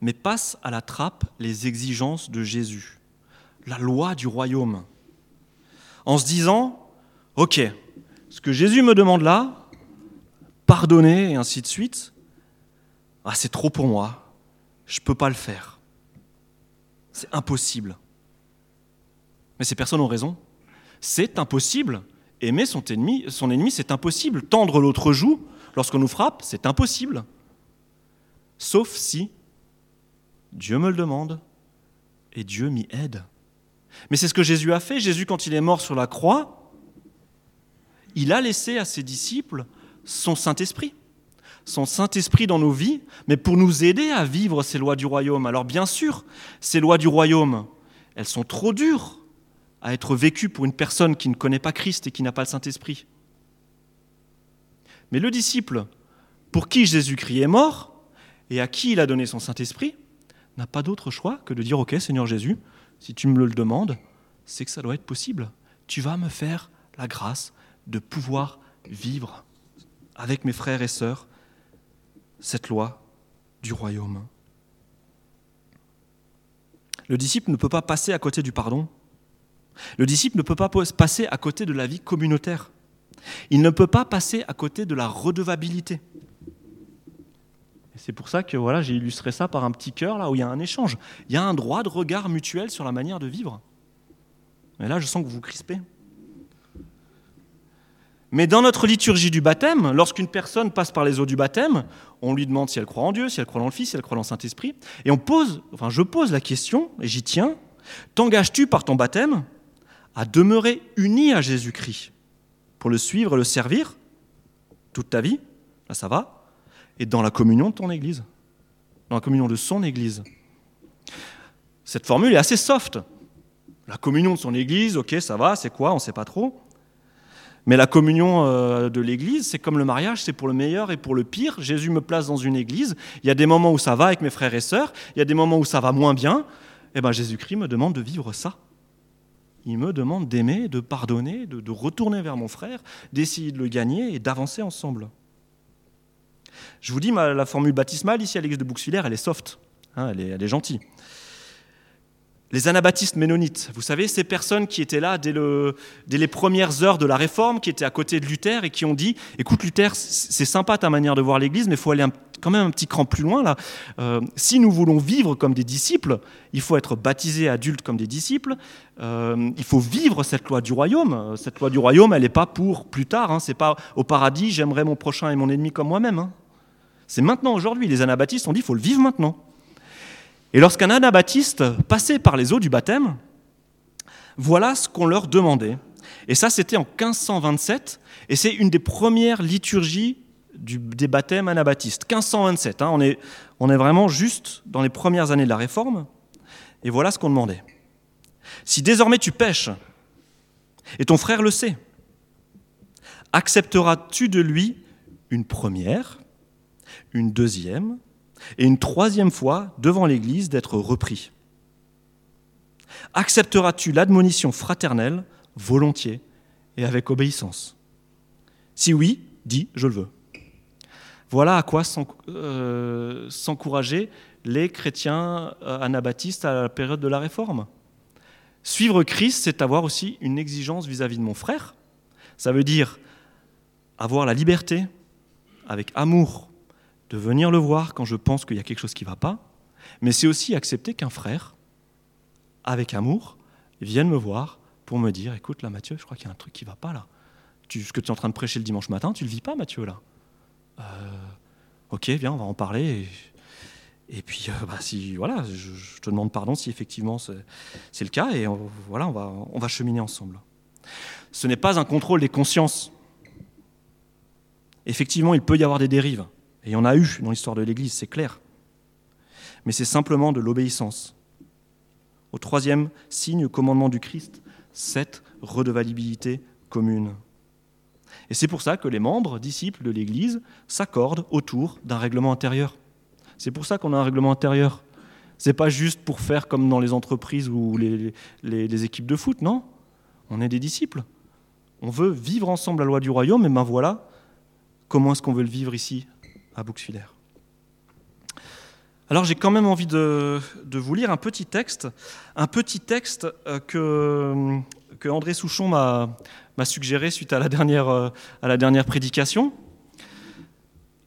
mais passent à la trappe les exigences de Jésus, la loi du royaume, en se disant, OK, ce que Jésus me demande là, pardonner et ainsi de suite, ah, c'est trop pour moi, je ne peux pas le faire. C'est impossible. Mais ces personnes ont raison. C'est impossible. Aimer son ennemi, son ennemi c'est impossible. Tendre l'autre joue lorsqu'on nous frappe, c'est impossible. Sauf si Dieu me le demande et Dieu m'y aide. Mais c'est ce que Jésus a fait. Jésus, quand il est mort sur la croix, il a laissé à ses disciples son Saint-Esprit. Son Saint-Esprit dans nos vies, mais pour nous aider à vivre ces lois du royaume. Alors bien sûr, ces lois du royaume, elles sont trop dures à être vécues pour une personne qui ne connaît pas Christ et qui n'a pas le Saint-Esprit. Mais le disciple, pour qui Jésus-Christ est mort et à qui il a donné son Saint-Esprit, n'a pas d'autre choix que de dire, OK Seigneur Jésus, si tu me le demandes, c'est que ça doit être possible. Tu vas me faire la grâce de pouvoir vivre avec mes frères et sœurs cette loi du royaume. Le disciple ne peut pas passer à côté du pardon. Le disciple ne peut pas passer à côté de la vie communautaire. Il ne peut pas passer à côté de la redevabilité. C'est pour ça que voilà, j'ai illustré ça par un petit cœur là où il y a un échange. Il y a un droit de regard mutuel sur la manière de vivre. Mais là, je sens que vous vous crispez. Mais dans notre liturgie du baptême, lorsqu'une personne passe par les eaux du baptême, on lui demande si elle croit en Dieu, si elle croit dans le Fils, si elle croit dans le Saint-Esprit. Et on pose, enfin je pose la question, et j'y tiens, t'engages-tu par ton baptême à demeurer uni à Jésus-Christ pour le suivre et le servir toute ta vie? Là ça va et dans la communion de ton Église, dans la communion de son Église. Cette formule est assez soft. La communion de son Église, ok, ça va, c'est quoi, on ne sait pas trop. Mais la communion euh, de l'Église, c'est comme le mariage, c'est pour le meilleur et pour le pire. Jésus me place dans une Église. Il y a des moments où ça va avec mes frères et sœurs, il y a des moments où ça va moins bien. Eh ben Jésus-Christ me demande de vivre ça. Il me demande d'aimer, de pardonner, de, retourner vers mon frère, d'essayer de le gagner et d'avancer ensemble. Je vous dis, la formule baptismale ici à l'église de Bouxwiller, elle est soft, hein, elle est gentille. Les anabaptistes ménonites, vous savez, ces personnes qui étaient là dès, les premières heures de la réforme, qui étaient à côté de Luther et qui ont dit Écoute, Luther, c'est sympa ta manière de voir l'Église, mais il faut aller quand même un petit cran plus loin. là. Euh, si nous voulons vivre comme des disciples, il faut être baptisé adulte comme des disciples. Euh, il faut vivre cette loi du royaume. Cette loi du royaume, elle n'est pas pour plus tard. Hein, c'est pas au paradis, j'aimerais mon prochain et mon ennemi comme moi-même. Hein. C'est maintenant, aujourd'hui. Les anabaptistes ont dit il faut le vivre maintenant. Et lorsqu'un anabaptiste passait par les eaux du baptême, voilà ce qu'on leur demandait. Et ça, c'était en 1527, et c'est une des premières liturgies des baptêmes anabaptistes. 1527, hein, on, est, on est vraiment juste dans les premières années de la Réforme, et voilà ce qu'on demandait. Si désormais tu pêches, et ton frère le sait, accepteras-tu de lui une première une deuxième et une troisième fois devant l'Église d'être repris. Accepteras-tu l'admonition fraternelle volontiers et avec obéissance? Si oui, dis je le veux. Voilà à quoi euh, s'encourager les chrétiens euh, anabaptistes à la période de la Réforme. Suivre Christ, c'est avoir aussi une exigence vis-à-vis -vis de mon frère. Ça veut dire avoir la liberté, avec amour, de venir le voir quand je pense qu'il y a quelque chose qui ne va pas, mais c'est aussi accepter qu'un frère, avec amour, vienne me voir pour me dire, écoute là Mathieu, je crois qu'il y a un truc qui ne va pas là. Ce que tu es en train de prêcher le dimanche matin, tu ne le vis pas Mathieu là. Euh, ok, viens, on va en parler. Et, puis, euh, bah, voilà, je, te demande pardon si effectivement c'est le cas, et voilà, on va cheminer ensemble. Ce n'est pas un contrôle des consciences. Effectivement, il peut y avoir des dérives. Et il y en a eu dans l'histoire de l'Église, c'est clair. Mais c'est simplement de l'obéissance. Au troisième signe, commandement du Christ, cette redevabilité commune. Et c'est pour ça que les membres, disciples de l'Église, s'accordent autour d'un règlement intérieur. C'est pour ça qu'on a un règlement intérieur. C'est pas juste pour faire comme dans les entreprises ou les, les, équipes de foot, non. On est des disciples. On veut vivre ensemble la loi du royaume, et ben voilà comment est-ce qu'on veut le vivre ici à Alors j'ai quand même envie de, vous lire un petit texte, un petit texte euh, que, André Souchon m'a suggéré suite à la, dernière, euh, à la dernière prédication,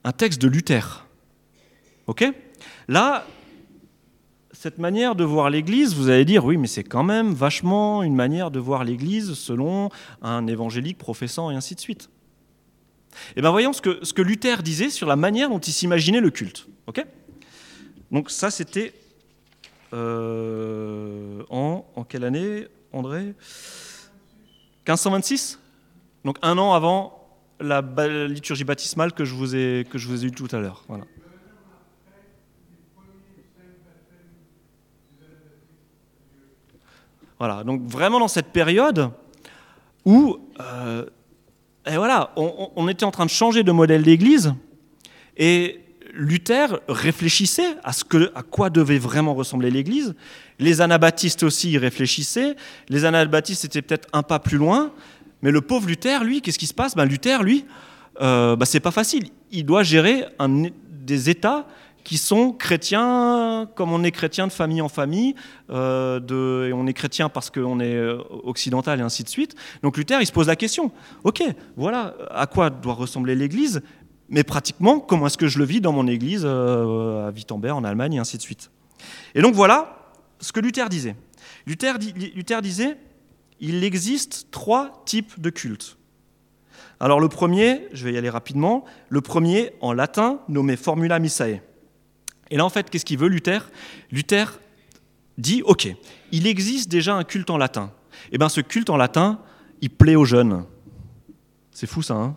un texte de Luther. Ok? Là, cette manière de voir l'Église, vous allez dire, oui, mais c'est quand même vachement une manière de voir l'Église selon un évangélique professant et ainsi de suite. Eh bien, voyons ce que, ce que Luther disait sur la manière dont il s'imaginait le culte. ok? Donc ça, c'était euh, en, en quelle année, André? 1526 Donc un an avant la liturgie baptismale que je vous ai, que je vous ai eu tout à l'heure. Voilà. Voilà, donc vraiment dans cette période où, euh, et voilà, on, était en train de changer de modèle d'Église, et Luther réfléchissait à, ce que, à quoi devait vraiment ressembler l'Église. Les anabaptistes aussi y réfléchissaient. Les anabaptistes étaient peut-être un pas plus loin, mais le pauvre Luther, lui, qu'est-ce qui se passe? Ben, Luther, lui, euh, ben, c'est pas facile. Il doit gérer un, des États qui sont chrétiens comme on est chrétien de famille en famille, euh, et on est chrétien parce qu'on est euh, occidental et ainsi de suite. Donc Luther, il se pose la question, ok, voilà à quoi doit ressembler l'Église, mais pratiquement, comment est-ce que je le vis dans mon Église euh, à Wittenberg, en Allemagne, et ainsi de suite. Et donc voilà ce que Luther disait. Luther, Luther disait, il existe trois types de cultes. Alors le premier, je vais y aller rapidement, le premier en latin nommé formula missae. Et là, en fait, qu'est-ce qu'il veut, Luther? Luther dit, OK, il existe déjà un culte en latin. Eh bien, ce culte en latin, il plaît aux jeunes. C'est fou, ça, hein?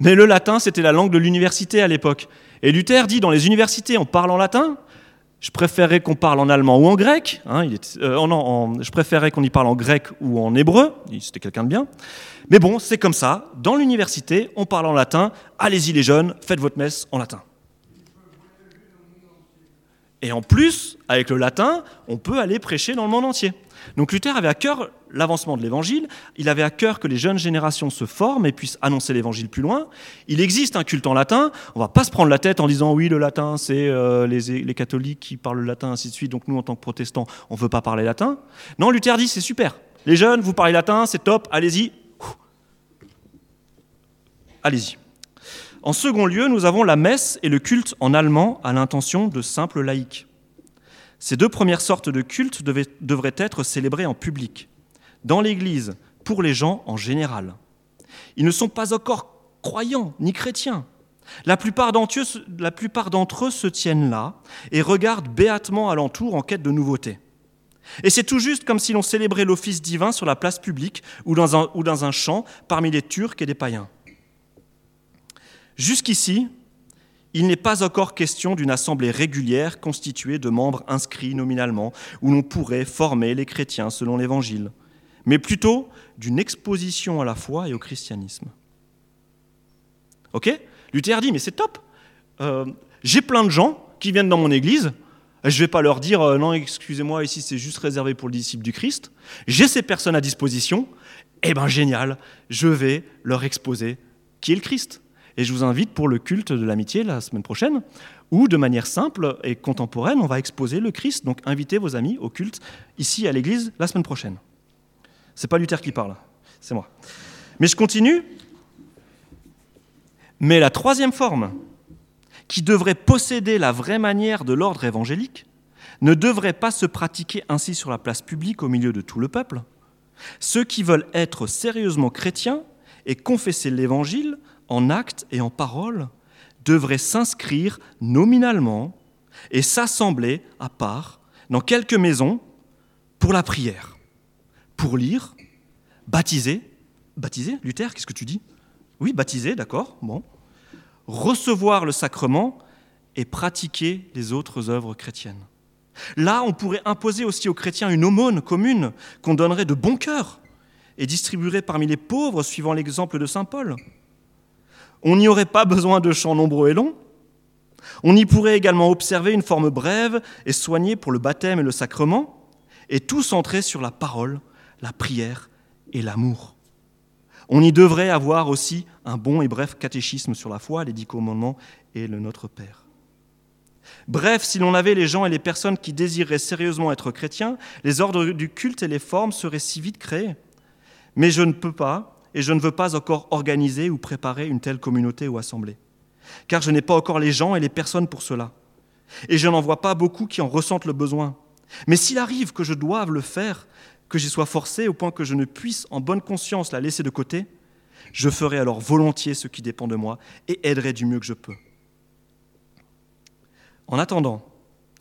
Mais le latin, c'était la langue de l'université à l'époque. Et Luther dit, dans les universités, on parle en latin, je préférerais qu'on parle en allemand ou en grec. Hein, euh, je préférerais qu'on y parle en grec ou en hébreu. C'était quelqu'un de bien. Mais bon, c'est comme ça. Dans l'université, on parle en latin. Allez-y les jeunes, faites votre messe en latin. Et en plus, avec le latin, on peut aller prêcher dans le monde entier. Donc Luther avait à cœur l'avancement de l'évangile, il avait à cœur que les jeunes générations se forment et puissent annoncer l'évangile plus loin. Il existe un culte en latin, on va pas se prendre la tête en disant oui, le latin, c'est euh, les, les, catholiques qui parlent le latin, ainsi de suite, donc nous, en tant que protestants, on ne veut pas parler latin. Non, Luther dit c'est super. Les jeunes, vous parlez latin, c'est top, allez-y. Allez-y. En second lieu, nous avons la messe et le culte en allemand à l'intention de simples laïcs. Ces deux premières sortes de cultes devraient être célébrés en public, dans l'Église, pour les gens en général. Ils ne sont pas encore croyants ni chrétiens. La plupart d'entre eux, se tiennent là et regardent béatement alentour en quête de nouveautés. Et c'est tout juste comme si l'on célébrait l'office divin sur la place publique ou dans un, ou dans un champ parmi les Turcs et les païens. Jusqu'ici, il n'est pas encore question d'une assemblée régulière constituée de membres inscrits nominalement, où l'on pourrait former les chrétiens selon l'Évangile, mais plutôt d'une exposition à la foi et au christianisme. Ok? Luther dit, mais c'est top. Euh, j'ai plein de gens qui viennent dans mon église. Je ne vais pas leur dire, euh, non, excusez-moi, ici c'est juste réservé pour le disciple du Christ. J'ai ces personnes à disposition. Eh bien, génial, je vais leur exposer qui est le Christ. Et je vous invite pour le culte de l'amitié la semaine prochaine, où de manière simple et contemporaine, on va exposer le Christ. Donc invitez vos amis au culte ici à l'église la semaine prochaine. C'est pas Luther qui parle, c'est moi. Mais je continue. Mais la troisième forme, qui devrait posséder la vraie manière de l'ordre évangélique, ne devrait pas se pratiquer ainsi sur la place publique au milieu de tout le peuple. Ceux qui veulent être sérieusement chrétiens et confesser l'Évangile en actes et en paroles, devraient s'inscrire nominalement et s'assembler à part dans quelques maisons pour la prière, pour lire, baptiser. Baptiser Luther, qu'est-ce que tu dis? Oui, baptiser, d'accord, bon. Recevoir le sacrement et pratiquer les autres œuvres chrétiennes. Là, on pourrait imposer aussi aux chrétiens une aumône commune qu'on donnerait de bon cœur et distribuerait parmi les pauvres suivant l'exemple de Saint Paul. On n'y aurait pas besoin de chants nombreux et longs. On y pourrait également observer une forme brève et soignée pour le baptême et le sacrement, et tout centré sur la parole, la prière et l'amour. On y devrait avoir aussi un bon et bref catéchisme sur la foi, les dix commandements et le Notre Père. Bref, si l'on avait les gens et les personnes qui désireraient sérieusement être chrétiens, les ordres du culte et les formes seraient si vite créés. Mais je ne peux pas, et je ne veux pas encore organiser ou préparer une telle communauté ou assemblée, car je n'ai pas encore les gens et les personnes pour cela. et je n'en vois pas beaucoup qui en ressentent le besoin. Mais s'il arrive que je doive le faire, que j'y sois forcé au point que je ne puisse en bonne conscience la laisser de côté, je ferai alors volontiers ce qui dépend de moi et aiderai du mieux que je peux. En attendant,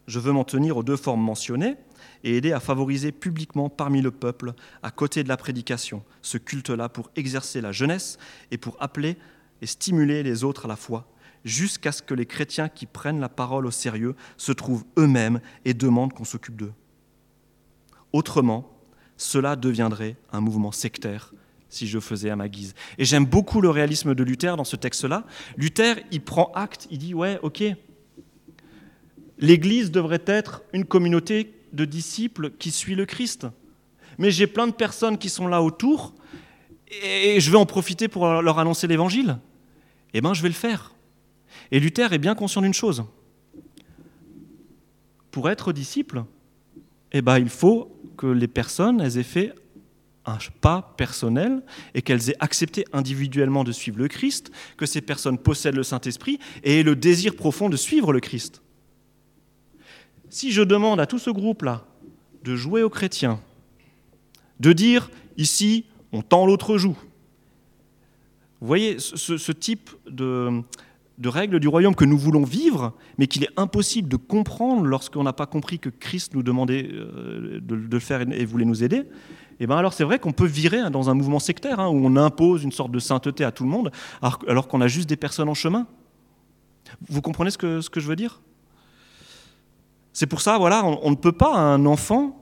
je veux m'en tenir aux deux formes mentionnées et aider à favoriser publiquement parmi le peuple, à côté de la prédication, ce culte-là pour exercer la jeunesse et pour appeler et stimuler les autres à la foi, jusqu'à ce que les chrétiens qui prennent la parole au sérieux se trouvent eux-mêmes et demandent qu'on s'occupe d'eux. Autrement, cela deviendrait un mouvement sectaire si je faisais à ma guise. Et j'aime beaucoup le réalisme de Luther dans ce texte-là. Luther, il prend acte, il dit, ouais, ok, l'Église devrait être une communauté de disciples qui suit le Christ. Mais j'ai plein de personnes qui sont là autour et je vais en profiter pour leur annoncer l'Évangile. Eh bien, je vais le faire. Et Luther est bien conscient d'une chose. Pour être disciple, eh ben, il faut que les personnes aient fait un pas personnel et qu'elles aient accepté individuellement de suivre le Christ, que ces personnes possèdent le Saint-Esprit et aient le désir profond de suivre le Christ. Si je demande à tout ce groupe-là de jouer aux chrétiens, de dire ici on tend l'autre joue, vous voyez ce, type de, de règles du royaume que nous voulons vivre, mais qu'il est impossible de comprendre lorsqu'on n'a pas compris que Christ nous demandait euh, de, le faire et voulait nous aider, et eh bien alors c'est vrai qu'on peut virer dans un mouvement sectaire hein, où on impose une sorte de sainteté à tout le monde alors, qu'on a juste des personnes en chemin. Vous comprenez ce que, ce que je veux dire? C'est pour ça, voilà, on, ne peut pas à un enfant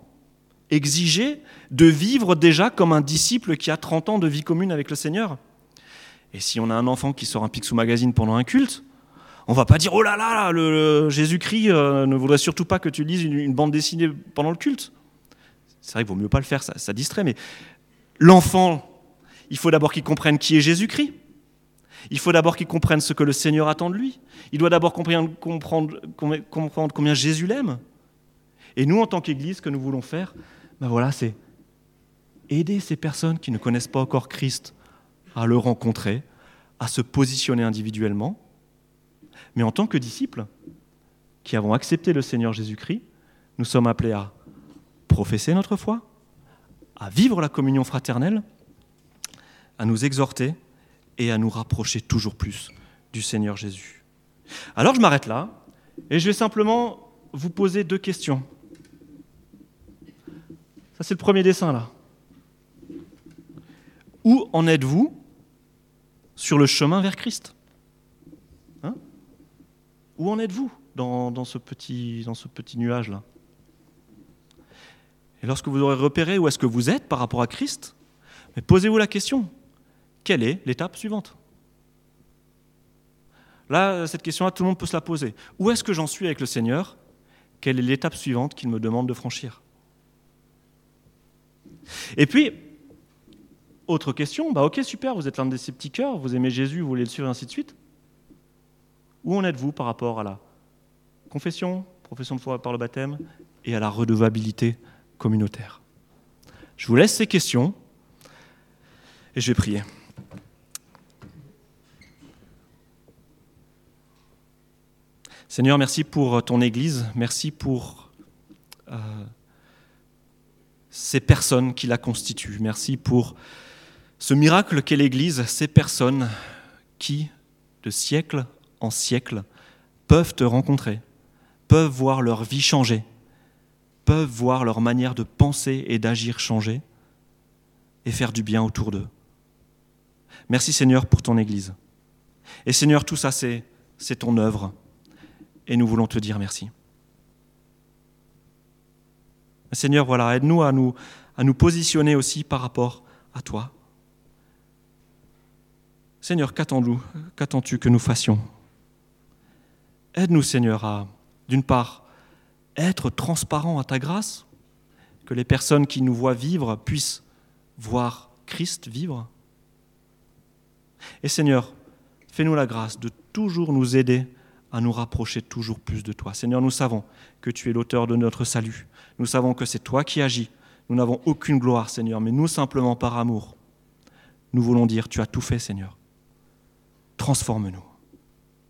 exiger de vivre déjà comme un disciple qui a 30 ans de vie commune avec le Seigneur. Et si on a un enfant qui sort un Picsou Magazine pendant un culte, on va pas dire oh là là, le, Jésus-Christ euh, ne voudrait surtout pas que tu lises une, bande dessinée pendant le culte. C'est vrai qu'il vaut mieux pas le faire, ça, ça distrait, mais l'enfant, il faut d'abord qu'il comprenne qui est Jésus-Christ. Il faut d'abord qu'il comprenne ce que le Seigneur attend de lui. Il doit d'abord comprendre, combien Jésus l'aime. Et nous, en tant qu'Église, ce que nous voulons faire, ben voilà, c'est aider ces personnes qui ne connaissent pas encore Christ à le rencontrer, à se positionner individuellement, mais en tant que disciples qui avons accepté le Seigneur Jésus-Christ, nous sommes appelés à professer notre foi, à vivre la communion fraternelle, à nous exhorter et à nous rapprocher toujours plus du Seigneur Jésus. Alors je m'arrête là et je vais simplement vous poser deux questions. Ça c'est le premier dessin là. Où en êtes-vous sur le chemin vers Christ hein Où en êtes-vous dans, ce petit, dans ce petit nuage-là Et lorsque vous aurez repéré où est-ce que vous êtes par rapport à Christ, posez-vous la question, quelle est l'étape suivante? Là, cette question-là, tout le monde peut se la poser. Où est-ce que j'en suis avec le Seigneur? Quelle est l'étape suivante qu'il me demande de franchir? Et puis, autre question, bah ok super, vous êtes l'un des ces vous aimez Jésus, vous voulez le suivre, ainsi de suite. Où en êtes-vous par rapport à la confession, profession de foi par le baptême, et à la redevabilité communautaire? Je vous laisse ces questions et je vais prier. Seigneur, merci pour ton Église, merci pour euh, ces personnes qui la constituent, merci pour ce miracle qu'est l'Église, ces personnes qui, de siècle en siècle, peuvent te rencontrer, peuvent voir leur vie changer, peuvent voir leur manière de penser et d'agir changer et faire du bien autour d'eux. Merci Seigneur pour ton Église. Et Seigneur, tout ça, c'est ton œuvre. Et nous voulons te dire merci. Seigneur, voilà, aide-nous à nous, à nous positionner aussi par rapport à toi. Seigneur, qu'attends-tu que nous fassions? Aide-nous, Seigneur, à, d'une part, être transparent à ta grâce, que les personnes qui nous voient vivre puissent voir Christ vivre. Et Seigneur, fais-nous la grâce de toujours nous aider à nous rapprocher toujours plus de toi. Seigneur, nous savons que tu es l'auteur de notre salut. Nous savons que c'est toi qui agis. Nous n'avons aucune gloire, Seigneur, mais nous simplement par amour. Nous voulons dire, tu as tout fait, Seigneur transforme-nous.